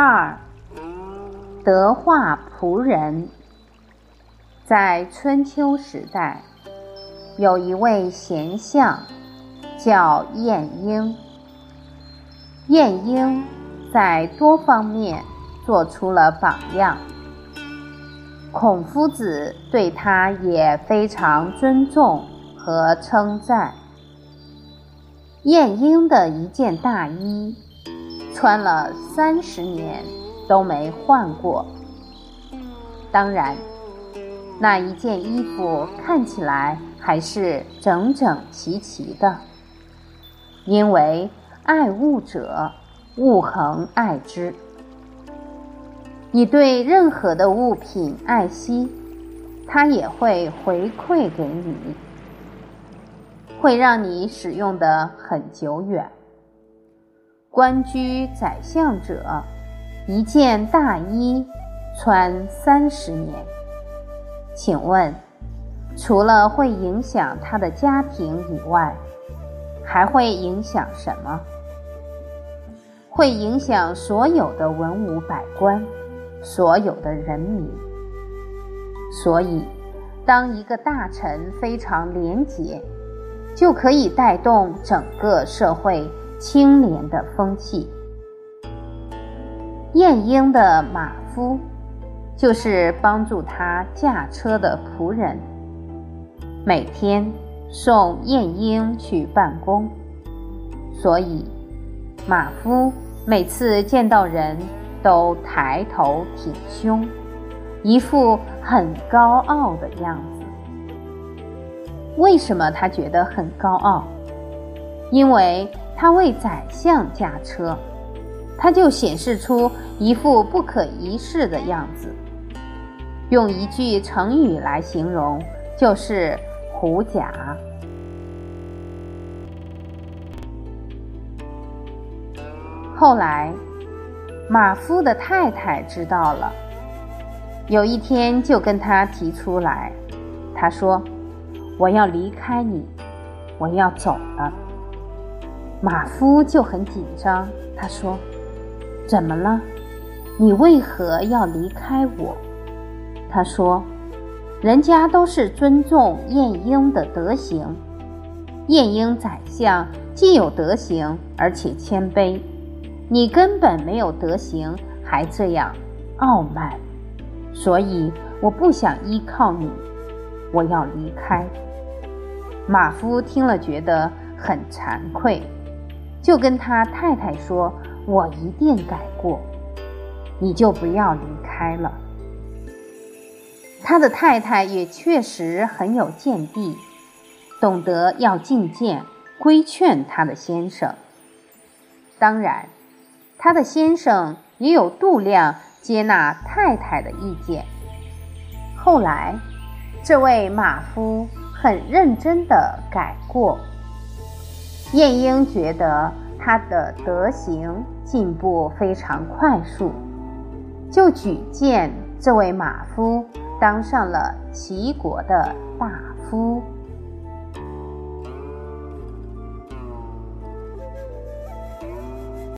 二，德化仆人。在春秋时代，有一位贤相，叫晏婴。晏婴在多方面做出了榜样，孔夫子对他也非常尊重和称赞。晏婴的一件大衣。穿了三十年都没换过。当然，那一件衣服看起来还是整整齐齐的。因为爱物者，物恒爱之。你对任何的物品爱惜，它也会回馈给你，会让你使用的很久远。官居宰相者，一件大衣穿三十年。请问，除了会影响他的家庭以外，还会影响什么？会影响所有的文武百官，所有的人民。所以，当一个大臣非常廉洁，就可以带动整个社会。清廉的风气。晏婴的马夫，就是帮助他驾车的仆人，每天送晏婴去办公，所以马夫每次见到人都抬头挺胸，一副很高傲的样子。为什么他觉得很高傲？因为。他为宰相驾车，他就显示出一副不可一世的样子。用一句成语来形容，就是“狐假”。后来，马夫的太太知道了，有一天就跟他提出来，他说：“我要离开你，我要走了。”马夫就很紧张，他说：“怎么了？你为何要离开我？”他说：“人家都是尊重晏婴的德行，晏婴宰相既有德行，而且谦卑，你根本没有德行，还这样傲慢，所以我不想依靠你，我要离开。”马夫听了，觉得很惭愧。就跟他太太说：“我一定改过，你就不要离开了。”他的太太也确实很有见地，懂得要进谏规劝他的先生。当然，他的先生也有度量接纳太太的意见。后来，这位马夫很认真的改过。晏婴觉得他的德行进步非常快速，就举荐这位马夫当上了齐国的大夫。